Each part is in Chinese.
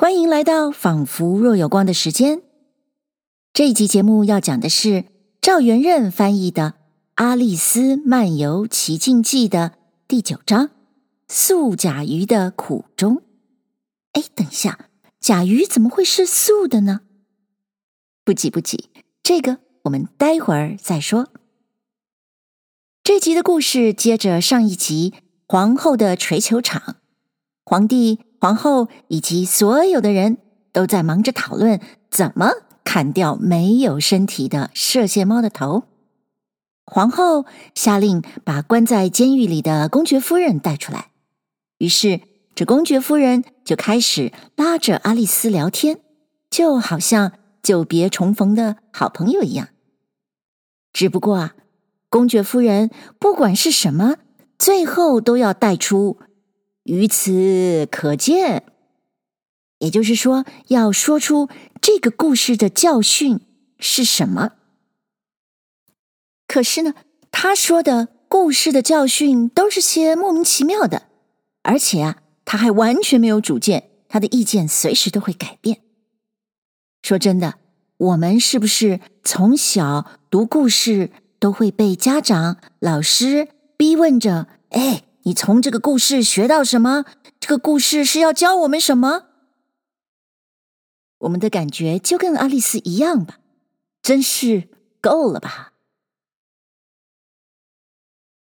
欢迎来到仿佛若有光的时间。这一集节目要讲的是赵元任翻译的《阿丽丝漫游奇境记》的第九章《素甲鱼的苦衷》。哎，等一下，甲鱼怎么会是素的呢？不急不急，这个我们待会儿再说。这集的故事接着上一集皇后的锤球场，皇帝。皇后以及所有的人都在忙着讨论怎么砍掉没有身体的射线猫的头。皇后下令把关在监狱里的公爵夫人带出来，于是这公爵夫人就开始拉着阿丽丝聊天，就好像久别重逢的好朋友一样。只不过啊，公爵夫人不管是什么，最后都要带出。于此可见，也就是说，要说出这个故事的教训是什么。可是呢，他说的故事的教训都是些莫名其妙的，而且啊，他还完全没有主见，他的意见随时都会改变。说真的，我们是不是从小读故事都会被家长、老师逼问着？哎。你从这个故事学到什么？这个故事是要教我们什么？我们的感觉就跟阿丽丝一样吧，真是够了吧！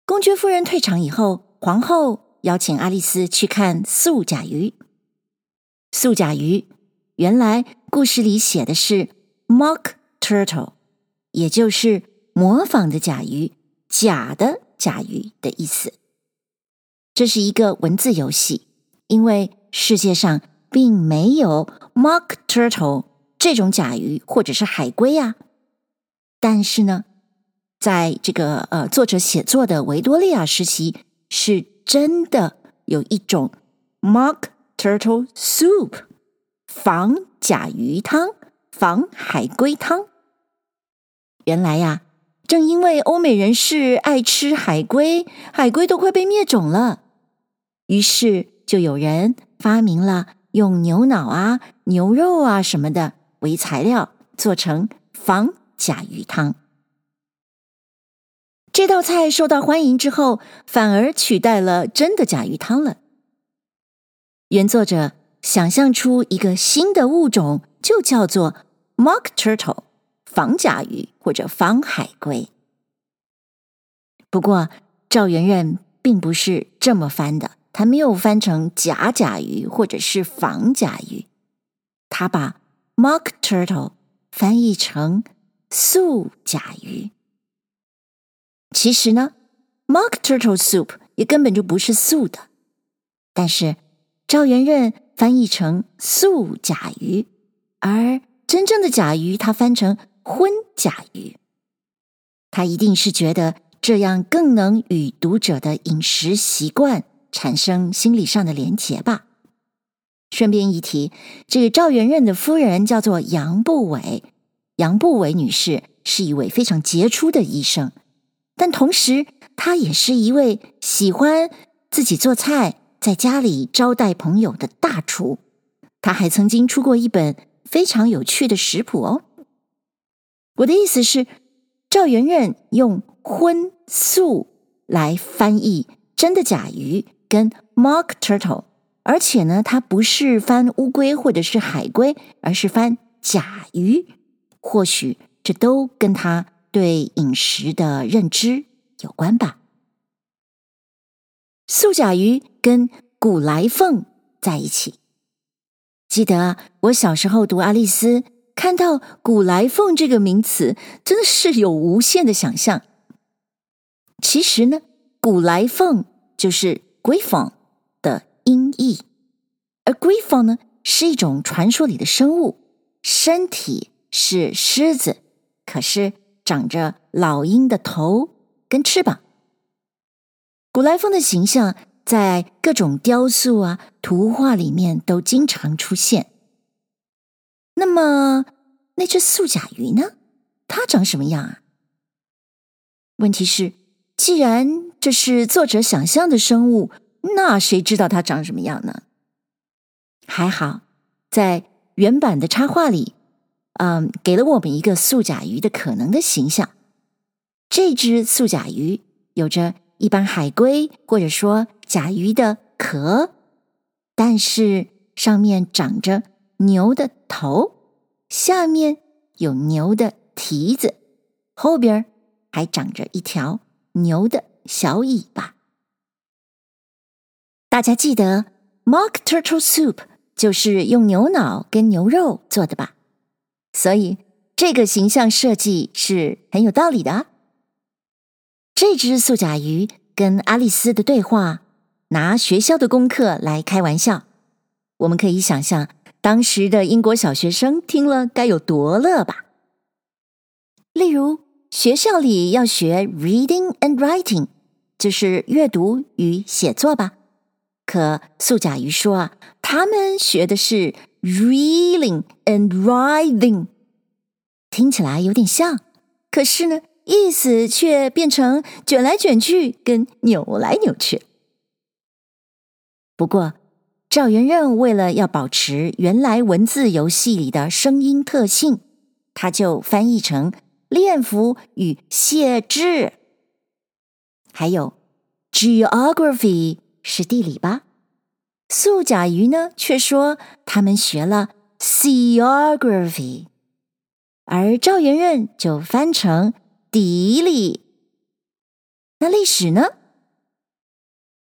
公爵夫人退场以后，皇后邀请阿丽丝去看素甲鱼。素甲鱼，原来故事里写的是 mock turtle，也就是模仿的甲鱼、假的甲鱼的意思。这是一个文字游戏，因为世界上并没有 mock turtle 这种甲鱼或者是海龟呀。但是呢，在这个呃作者写作的维多利亚时期，是真的有一种 mock turtle soup 仿甲鱼汤、仿海龟汤。原来呀，正因为欧美人士爱吃海龟，海龟都快被灭种了。于是就有人发明了用牛脑啊、牛肉啊什么的为材料做成仿甲鱼汤。这道菜受到欢迎之后，反而取代了真的甲鱼汤了。原作者想象出一个新的物种，就叫做 mock turtle，仿甲鱼或者仿海龟。不过赵元任并不是这么翻的。他没有翻成假甲鱼或者是仿甲鱼，他把 mock turtle 翻译成素甲鱼。其实呢，mock turtle soup 也根本就不是素的，但是赵元任翻译成素甲鱼，而真正的甲鱼他翻成荤甲鱼，他一定是觉得这样更能与读者的饮食习惯。产生心理上的连结吧。顺便一提，这个赵元任的夫人叫做杨步伟，杨步伟女士是一位非常杰出的医生，但同时她也是一位喜欢自己做菜，在家里招待朋友的大厨。她还曾经出过一本非常有趣的食谱哦。我的意思是，赵元任用荤素来翻译真的甲鱼。跟 mock turtle，而且呢，它不是翻乌龟或者是海龟，而是翻甲鱼。或许这都跟他对饮食的认知有关吧。素甲鱼跟古来凤在一起。记得我小时候读《爱丽丝》，看到古来凤这个名词，真的是有无限的想象。其实呢，古来凤就是。鬼风的音译，而鬼风呢是一种传说里的生物，身体是狮子，可是长着老鹰的头跟翅膀。古来风的形象在各种雕塑啊、图画里面都经常出现。那么那只素甲鱼呢？它长什么样啊？问题是，既然这是作者想象的生物，那谁知道它长什么样呢？还好，在原版的插画里，嗯，给了我们一个素甲鱼的可能的形象。这只素甲鱼有着一般海龟或者说甲鱼的壳，但是上面长着牛的头，下面有牛的蹄子，后边还长着一条牛的小尾巴。大家记得 Mock Turtle Soup 就是用牛脑跟牛肉做的吧？所以这个形象设计是很有道理的。这只素甲鱼跟阿丽丝的对话，拿学校的功课来开玩笑，我们可以想象当时的英国小学生听了该有多乐吧。例如，学校里要学 reading and writing，就是阅读与写作吧。可素甲鱼说啊，他们学的是 reeling and writing，听起来有点像，可是呢，意思却变成卷来卷去跟扭来扭去。不过赵元任为了要保持原来文字游戏里的声音特性，他就翻译成练符与写字，还有 geography。是地理吧？素甲鱼呢，却说他们学了 geography，而赵元任就翻成地理。那历史呢？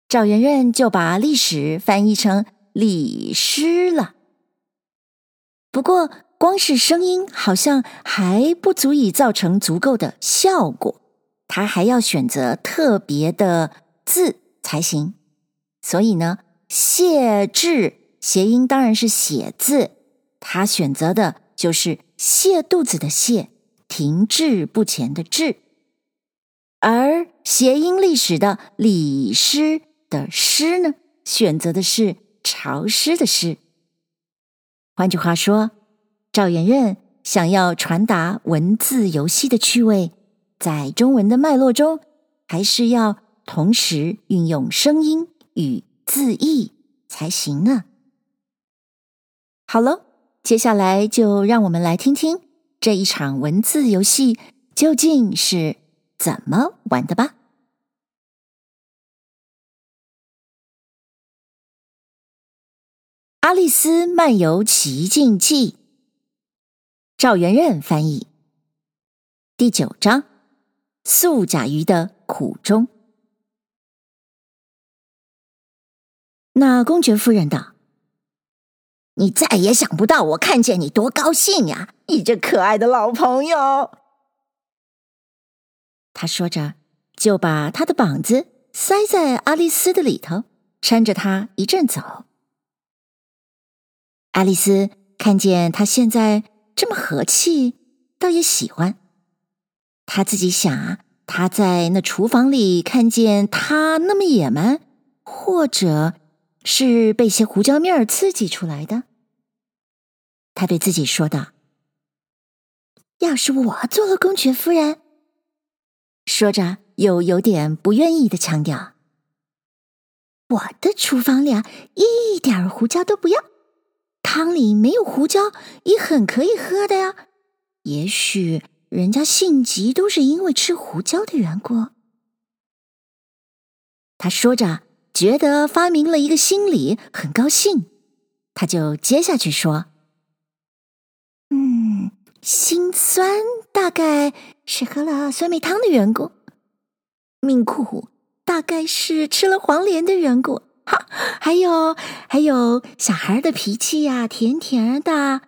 赵元任就把历史翻译成历史了。不过，光是声音好像还不足以造成足够的效果，他还要选择特别的字才行。所以呢，谢字谐音当然是写字，他选择的就是泻肚子的泻，停滞不前的滞，而谐音历史的历史的诗呢，选择的是潮湿的湿。换句话说，赵元任想要传达文字游戏的趣味，在中文的脉络中，还是要同时运用声音。与字义才行呢。好了，接下来就让我们来听听这一场文字游戏究竟是怎么玩的吧。《阿丽丝漫游奇境记》，赵元任翻译，第九章：素甲鱼的苦衷。那公爵夫人道：“你再也想不到我看见你多高兴呀！你这可爱的老朋友。”他说着，就把他的膀子塞在阿丽丝的里头，搀着她一阵走。爱丽丝看见他现在这么和气，倒也喜欢。他自己想啊，他在那厨房里看见他那么野蛮，或者……是被些胡椒面儿刺激出来的，他对自己说道：“要是我做了公爵夫人，说着又有点不愿意的强调，我的厨房里啊一点胡椒都不要，汤里没有胡椒也很可以喝的呀。也许人家性急都是因为吃胡椒的缘故。”他说着。觉得发明了一个心理，很高兴，他就接下去说：“嗯，心酸大概是喝了酸梅汤的缘故，命苦大概是吃了黄连的缘故，哈，还有还有小孩的脾气呀，甜甜的，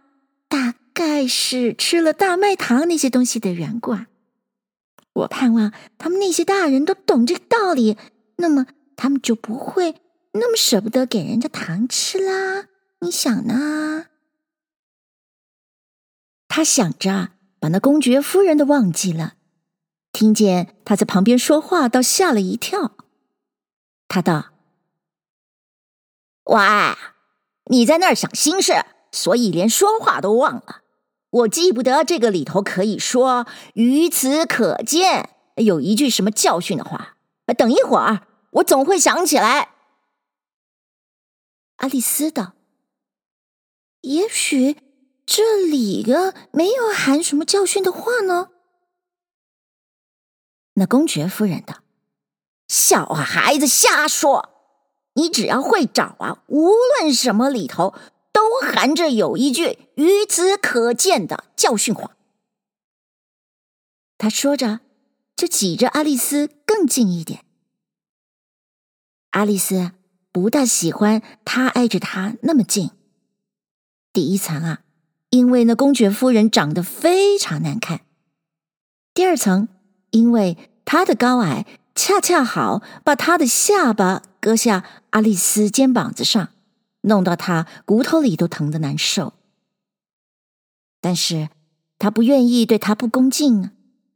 大概是吃了大麦糖那些东西的缘故啊。我盼望他们那些大人都懂这个道理，那么。”他们就不会那么舍不得给人家糖吃啦。你想呢？他想着把那公爵夫人都忘记了，听见他在旁边说话，倒吓了一跳。他道：“喂，你在那儿想心事，所以连说话都忘了。我记不得这个里头可以说‘于此可见’有一句什么教训的话。等一会儿。”我总会想起来。阿丽丝道：“也许这里个没有含什么教训的话呢。那公爵夫人道：“小孩子瞎说！你只要会找啊，无论什么里头都含着有一句于此可见的教训话。”他说着，就挤着阿丽丝更近一点。阿丽丝不大喜欢他挨着她那么近。第一层啊，因为那公爵夫人长得非常难看；第二层，因为他的高矮恰恰好把他的下巴搁下阿丽丝肩膀子上，弄到他骨头里都疼得难受。但是他不愿意对他不恭敬，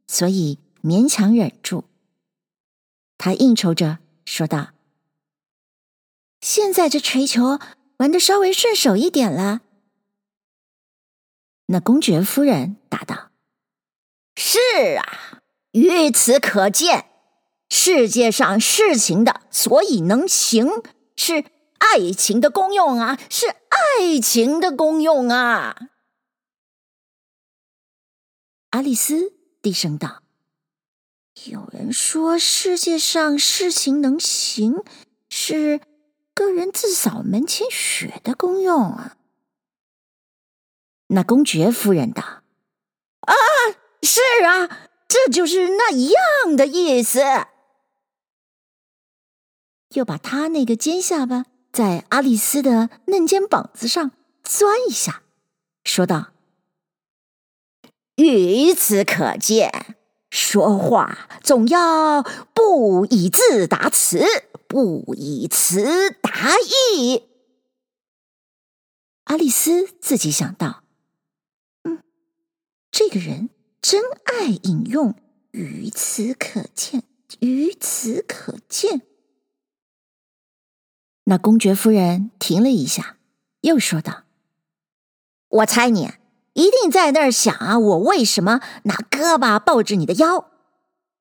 所以勉强忍住。他应酬着说道：“现在这锤球玩的稍微顺手一点了。”那公爵夫人答道：“是啊。”于此可见，世界上事情的所以能行，是爱情的功用啊，是爱情的功用啊。爱丽丝低声道：“有人说，世界上事情能行，是个人自扫门前雪的功用啊。”那公爵夫人道：“啊，是啊。”这就是那一样的意思。又把他那个尖下巴在阿丽丝的嫩肩膀子上钻一下，说道：“于此可见，说话总要不以字达词，不以词达意。”阿丽丝自己想到：“嗯，这个人。”真爱引用，于此可见，于此可见。那公爵夫人停了一下，又说道：“我猜你一定在那儿想啊，我为什么拿胳膊抱着你的腰？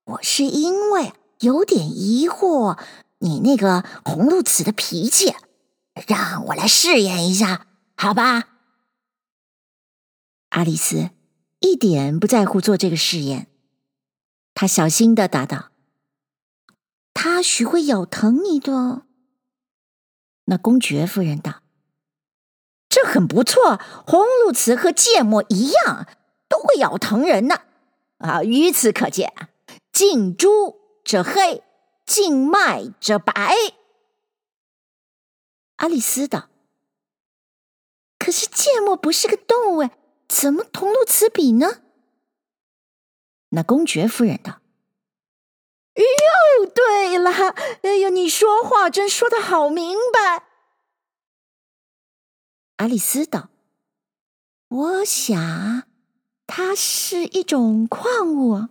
我是因为有点疑惑你那个红露齿的脾气，让我来试验一下，好吧？”爱丽丝。一点不在乎做这个试验，她小心的答道：“他许会咬疼你的。”那公爵夫人道：“这很不错，红露瓷和芥末一样，都会咬疼人呢。啊，于此可见，近朱者黑，近麦者白。”爱丽丝道：“可是芥末不是个动物。”怎么同露齿比呢？那公爵夫人道：“哟，对了，哎呦，你说话真说得好明白。”爱丽丝道：“我想它是一种矿物。”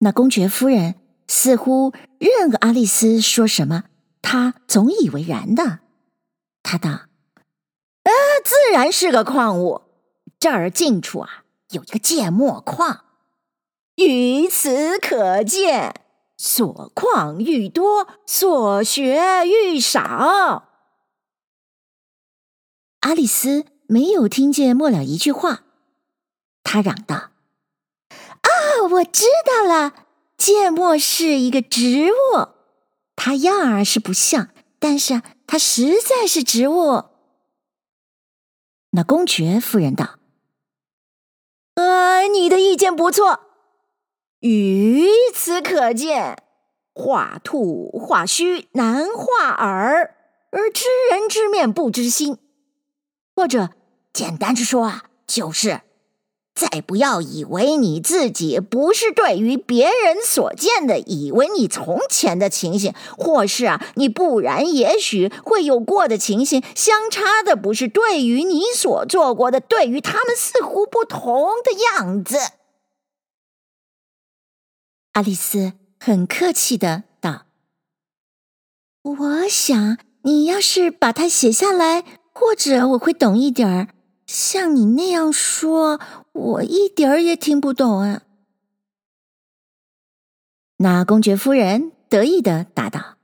那公爵夫人似乎任爱丽丝说什么，她总以为然的。她道。呃，自然是个矿物。这儿近处啊，有一个芥末矿。于此可见，所况愈多，所学愈少。阿丽丝没有听见末了一句话，她嚷道：“啊，我知道了，芥末是一个植物，它样儿是不像，但是它实在是植物。”那公爵夫人道：“呃，你的意见不错。于此可见，画兔画须难画耳，而知人知面不知心。或者简单之说啊，就是。”再不要以为你自己不是对于别人所见的，以为你从前的情形，或是啊，你不然也许会有过的情形，相差的不是对于你所做过的，对于他们似乎不同的样子。爱丽丝很客气的道：“我想你要是把它写下来，或者我会懂一点儿。”像你那样说，我一点儿也听不懂啊！那公爵夫人得意的答道：“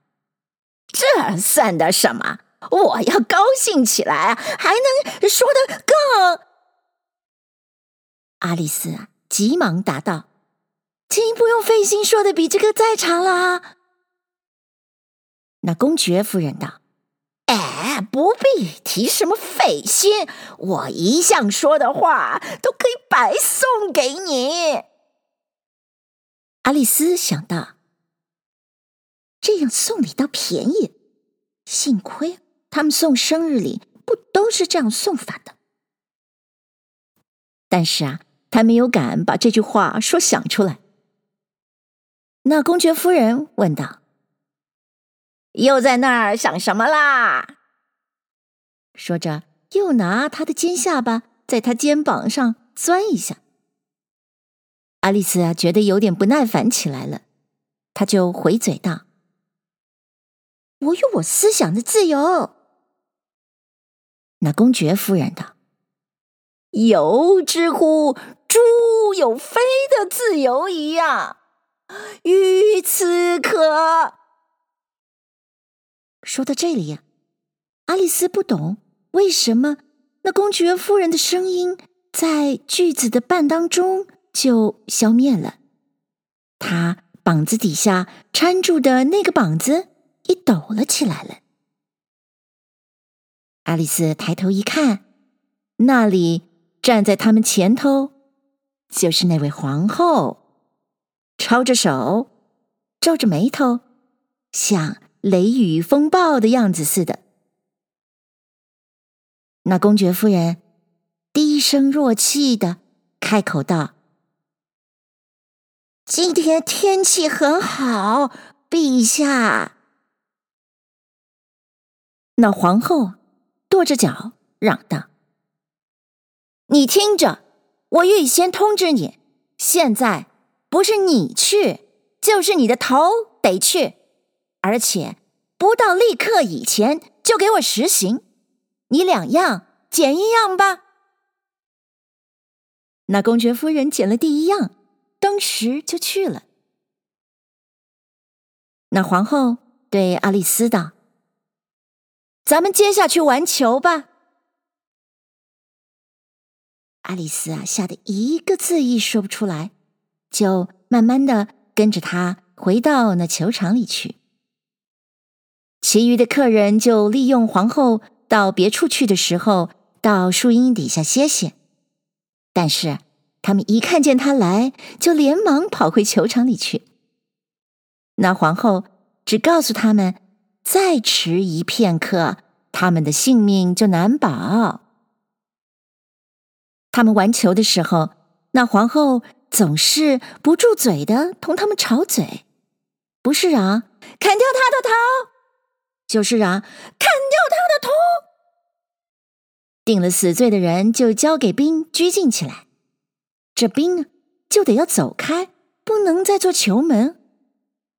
这算得什么？我要高兴起来啊，还能说得更……”阿丽丝啊，急忙答道：“请不用费心说的比这个再长了。”那公爵夫人道：“哎，不必提什么费心，我一向说的话都可以白送给你。”阿丽丝想到，这样送礼倒便宜，幸亏他们送生日礼不都是这样送法的。但是啊，他没有敢把这句话说想出来。那公爵夫人问道：“又在那儿想什么啦？”说着，又拿他的尖下巴在他肩膀上钻一下。阿丽丝啊，觉得有点不耐烦起来了，她就回嘴道：“我有我思想的自由。”那公爵夫人道：“有之乎，猪有飞的自由一样，于此可。”说到这里呀，阿丽丝不懂为什么那公爵夫人的声音在句子的半当中。就消灭了。他膀子底下缠住的那个膀子也抖了起来了。阿丽丝抬头一看，那里站在他们前头，就是那位皇后，抄着手，皱着眉头，像雷雨风暴的样子似的。那公爵夫人低声弱气的开口道。今天天气很好，陛下。那皇后跺着脚嚷道：“你听着，我预先通知你，现在不是你去，就是你的头得去，而且不到立刻以前就给我实行。你两样拣一样吧。”那公爵夫人拣了第一样。当时就去了。那皇后对阿丽丝道：“咱们接下去玩球吧。”阿丽丝啊，吓得一个字也说不出来，就慢慢的跟着他回到那球场里去。其余的客人就利用皇后到别处去的时候，到树荫底下歇歇。但是。他们一看见他来，就连忙跑回球场里去。那皇后只告诉他们，再迟一片刻，他们的性命就难保。他们玩球的时候，那皇后总是不住嘴的同他们吵嘴，不是嚷“砍掉他的头”，就是嚷“砍掉他的头”。定了死罪的人就交给兵拘禁起来。这兵就得要走开，不能再做球门，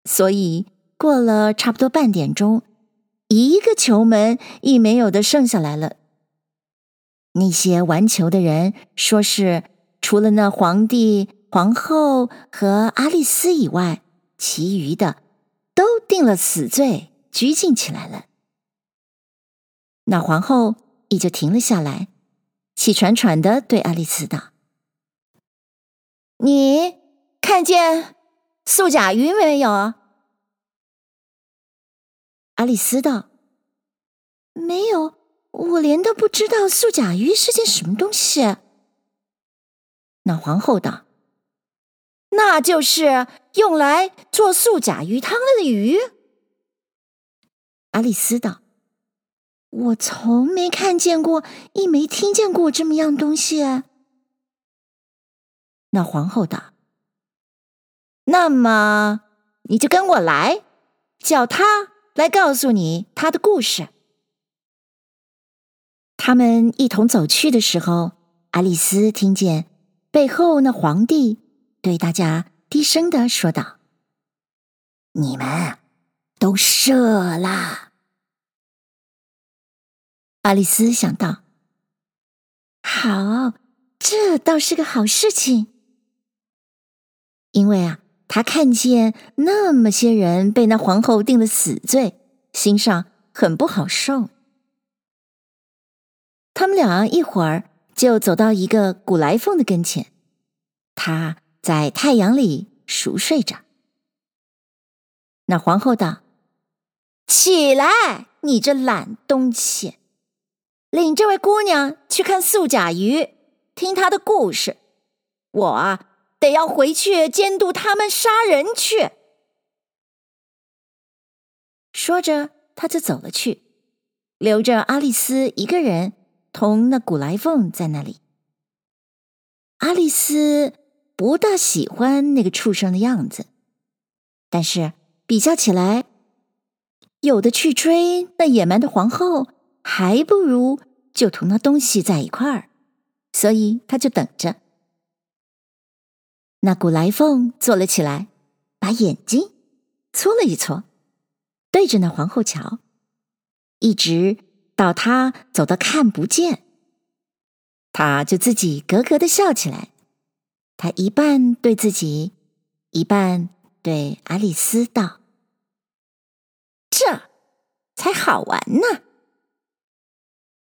所以过了差不多半点钟，一个球门亦没有的剩下来了。那些玩球的人说是除了那皇帝、皇后和阿丽丝以外，其余的都定了死罪，拘禁起来了。那皇后也就停了下来，气喘喘的对阿丽丝道。你看见素甲鱼没有？阿丽丝道：“没有，我连都不知道素甲鱼是件什么东西。”那皇后道：“那就是用来做素甲鱼汤的鱼。”阿丽丝道：“我从没看见过，亦没听见过这么样东西。”那皇后道：“那么你就跟我来，叫他来告诉你他的故事。”他们一同走去的时候，阿丽丝听见背后那皇帝对大家低声的说道：“你们都射了。”阿丽丝想到：“好，这倒是个好事情。”因为啊，他看见那么些人被那皇后定了死罪，心上很不好受。他们俩一会儿就走到一个古来凤的跟前，他在太阳里熟睡着。那皇后道：“起来，你这懒东西，领这位姑娘去看素甲鱼，听她的故事。我啊，得要回去监督他们杀人去。”说着，他就走了去，留着阿丽丝一个人同那古来凤在那里。阿丽丝不大喜欢那个畜生的样子，但是比较起来，有的去追那野蛮的皇后，还不如就同那东西在一块儿，所以他就等着。那古来凤坐了起来，把眼睛搓了一搓。对着那皇后瞧，一直到她走到看不见，他就自己咯咯的笑起来。他一半对自己，一半对阿丽丝道：“这才好玩呢。”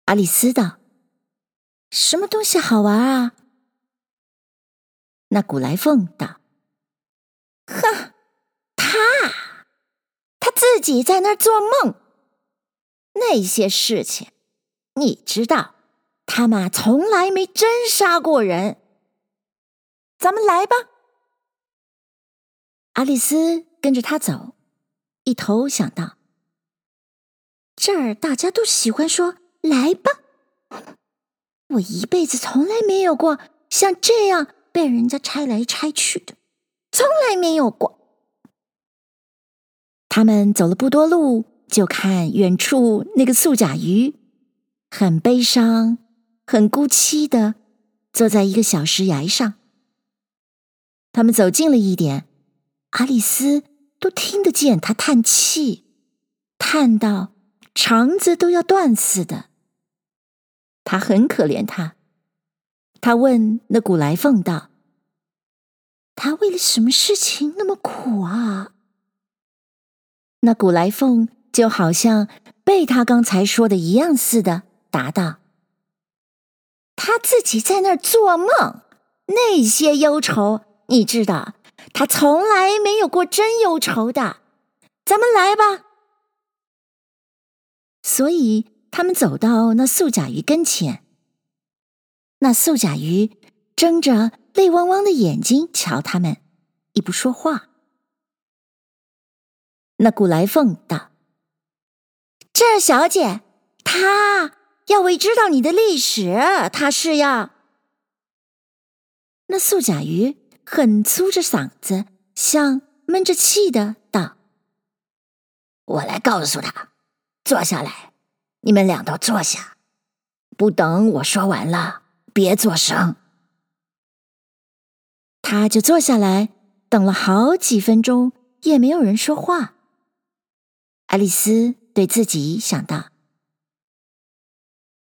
阿丽丝道：“什么东西好玩啊？”那古来凤道：“哼。”他他自己在那儿做梦，那些事情，你知道，他嘛从来没真杀过人。咱们来吧。阿丽丝跟着他走，一头想到，这儿大家都喜欢说“来吧”，我一辈子从来没有过像这样被人家拆来拆去的，从来没有过。他们走了不多路，就看远处那个素甲鱼，很悲伤、很孤凄的坐在一个小石崖上。他们走近了一点，阿丽丝都听得见他叹气，叹到肠子都要断似的。他很可怜他，他问那古来凤道：“他为了什么事情那么苦啊？”那古来凤就好像被他刚才说的一样似的，答道：“他自己在那儿做梦，那些忧愁，你知道，他从来没有过真忧愁的。咱们来吧。”所以他们走到那素甲鱼跟前，那素甲鱼睁着泪汪汪的眼睛瞧他们，也不说话。那古来凤道：“这小姐，她要为知道你的历史，她是要……”那素甲鱼很粗着嗓子，像闷着气的道：“我来告诉他，坐下来，你们俩都坐下，不等我说完了，别作声。”他就坐下来，等了好几分钟，也没有人说话。爱丽丝对自己想到：“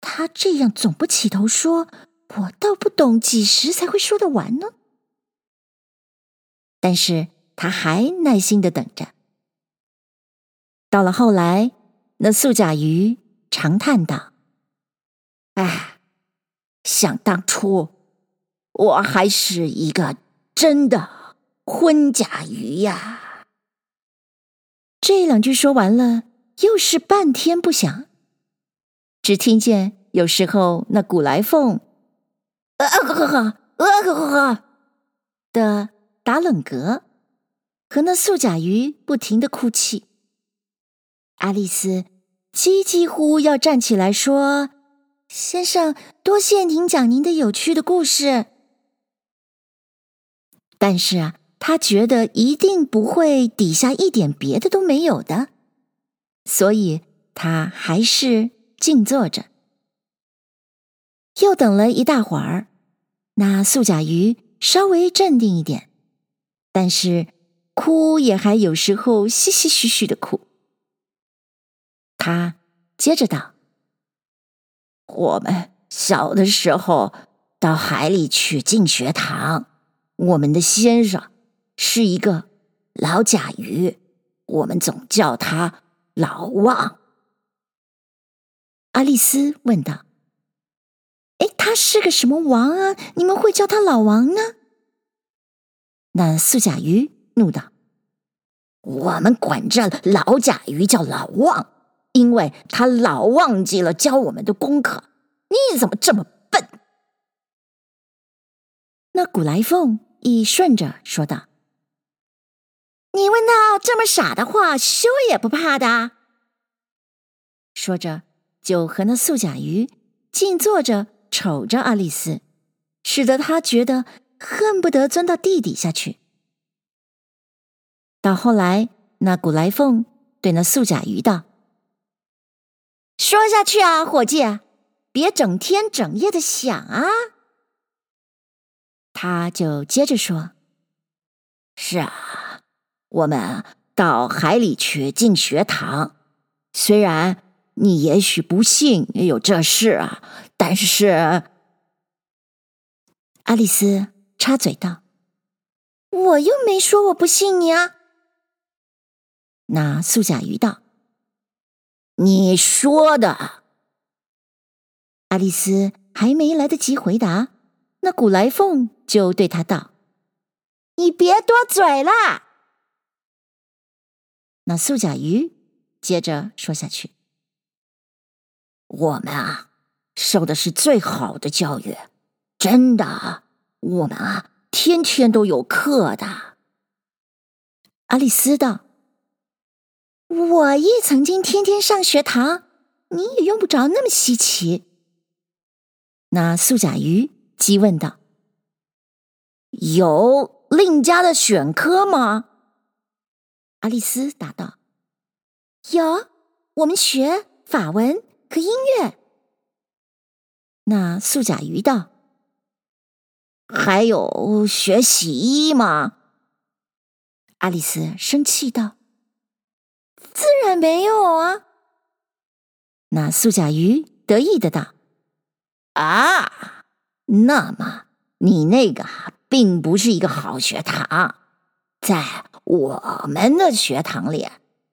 他这样总不起头说，我倒不懂几时才会说得完呢。”但是他还耐心的等着。到了后来，那素甲鱼长叹道：“哎，想当初，我还是一个真的昏甲鱼呀。”这两句说完了，又是半天不响，只听见有时候那古来凤，呃呵呵呵，呃呵呵呵的打冷嗝，和那素甲鱼不停的哭泣。阿丽丝几几乎要站起来说：“先生，多谢您讲您的有趣的故事。”但是啊。他觉得一定不会底下一点别的都没有的，所以他还是静坐着。又等了一大会儿，那素甲鱼稍微镇定一点，但是哭也还有时候嘻嘻嘘嘘的哭。他接着道：“我们小的时候到海里去进学堂，我们的先生。”是一个老甲鱼，我们总叫他老王。阿丽丝问道：“哎，他是个什么王啊？你们会叫他老王呢？那素甲鱼怒道：“我们管这老甲鱼叫老忘，因为他老忘记了教我们的功课。你怎么这么笨？”那古来凤亦顺着说道：“你问他这么傻的话，羞也不怕的。”说着，就和那素甲鱼静坐着，瞅着阿丽丝，使得他觉得。恨不得钻到地底下去。到后来，那古来凤对那素甲鱼道：“说下去啊，伙计，别整天整夜的想啊。”他就接着说：“是啊，我们到海里去进学堂。虽然你也许不信有这事啊，但是……”阿丽丝。插嘴道：“我又没说我不信你啊。”那素甲鱼道：“你说的。”爱丽丝还没来得及回答，那古来凤就对他道：“你别多嘴了。”那素甲鱼接着说下去：“我们啊，受的是最好的教育，真的。”我们啊，天天都有课的。阿丽丝道：“我亦曾经天天上学堂，你也用不着那么稀奇。”那素甲鱼急问道：“有另家的选科吗？”阿丽丝答道：“有，我们学法文和音乐。”那素甲鱼道。还有学洗衣吗？阿丽丝生气道：“自然没有啊！”那素甲鱼得意的道：“啊，那么你那个并不是一个好学堂，在我们的学堂里，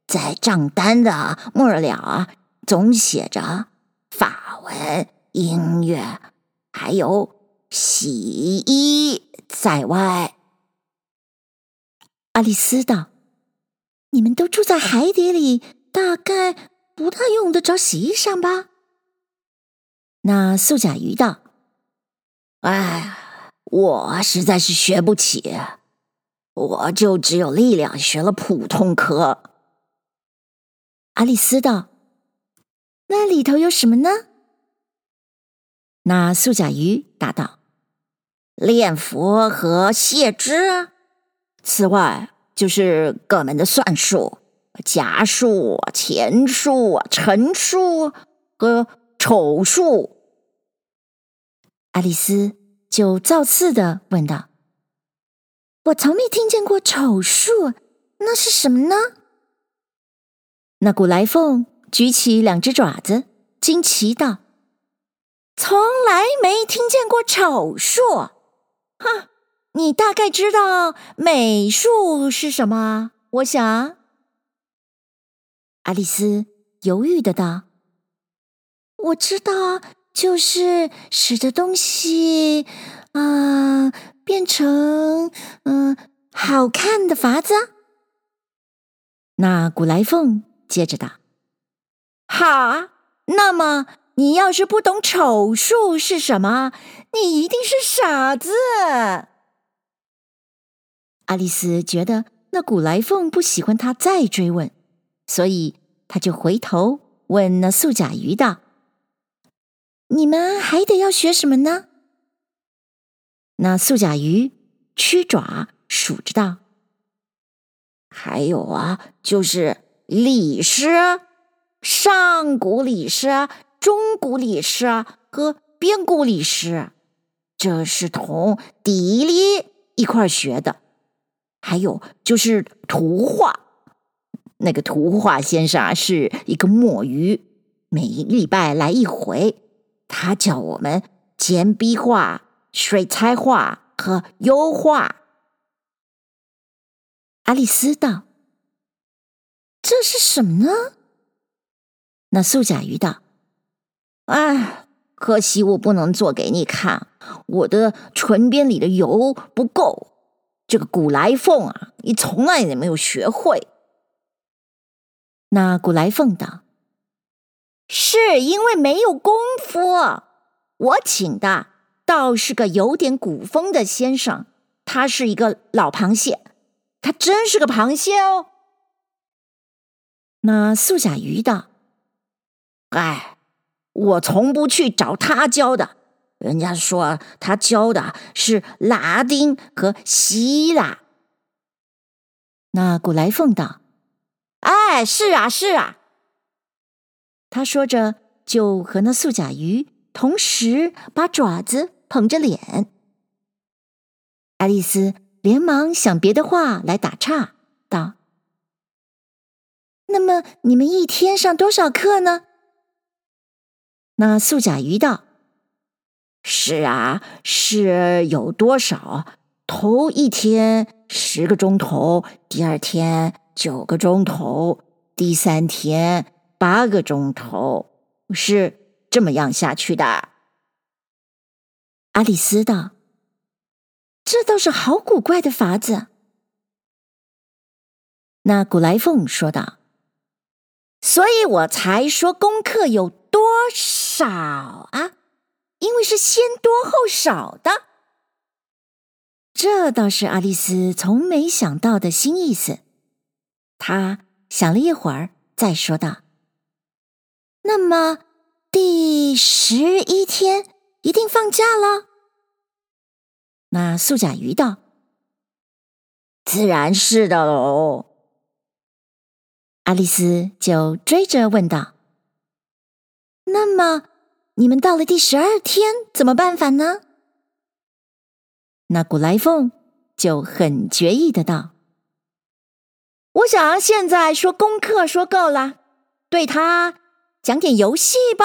在账单的末了啊，总写着法文、音乐，还有。”洗衣在外。阿丽丝道：“你们都住在海底里，大概不大用得着洗衣裳吧？”那素甲鱼道：“哎，我实在是学不起，我就只有力量学了普通科。”阿丽丝道：“那里头有什么呢？”那素甲鱼答道。练佛和谢之，此外就是各门的算术、甲数、钱数、乘数和丑数。爱丽丝就造次的问道：“我从没听见过丑数，那是什么呢？”那古来凤举起两只爪子，惊奇道：“从来没听见过丑数。”哼，你大概知道美术是什么？我想。爱丽丝犹豫的道：“我知道，就是使得东西啊、变成嗯、好看的法子。”那古来凤接着道：“好啊，那么。”你要是不懂丑术是什么，你一定是傻子。爱丽丝觉得那古来凤不喜欢她再追问，所以她就回头问那素甲鱼道：“你们还得要学什么呢？”那素甲鱼屈爪数着道：“还有啊，就是历诗，上古历诗。”中古历史和边古历史，这是同地理一块学的。还有就是图画，那个图画先生啊是一个墨鱼，每一礼拜来一回，他教我们简笔画、水彩画和油画。爱丽丝道：“这是什么呢？”那素甲鱼道。哎，可惜我不能做给你看，我的唇边里的油不够。这个古来凤啊，你从来也没有学会。那古来凤道：“是因为没有功夫。我请的倒是个有点古风的先生，他是一个老螃蟹，他真是个螃蟹哦。”那素甲鱼道：“哎。”我从不去找他教的，人家说他教的是拉丁和希腊。那古来凤道：“哎，是啊，是啊。”他说着，就和那素甲鱼同时把爪子捧着脸。爱丽丝连忙想别的话来打岔，道：“那么你们一天上多少课呢？”那素甲鱼道：“是啊，是有多少？头一天十个钟头，第二天九个钟头，第三天八个钟头，是这么样下去的。”阿丽丝道：“这倒是好古怪的法子。”那古来凤说道：“所以我才说功课有少。”少啊，因为是先多后少的。这倒是阿丽丝从没想到的新意思。她想了一会儿，再说道：“那么第十一天一定放假了？”那素甲鱼道：“自然是的喽。”阿丽丝就追着问道：“那么？”你们到了第十二天怎么办法呢？那古来凤就很决意的道：“我想现在说功课说够了，对他讲点游戏吧。”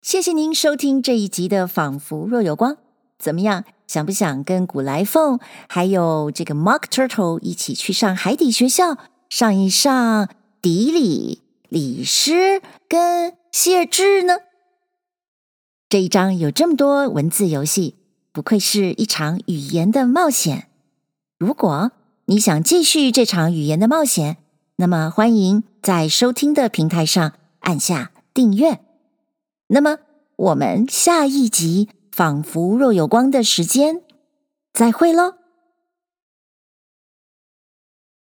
谢谢您收听这一集的《仿佛若有光》，怎么样？想不想跟古来凤还有这个 Mock Turtle 一起去上海底学校上一上地理、礼诗跟谢志呢？这一章有这么多文字游戏，不愧是一场语言的冒险。如果你想继续这场语言的冒险，那么欢迎在收听的平台上按下订阅。那么我们下一集。仿佛若有光的时间，再会喽。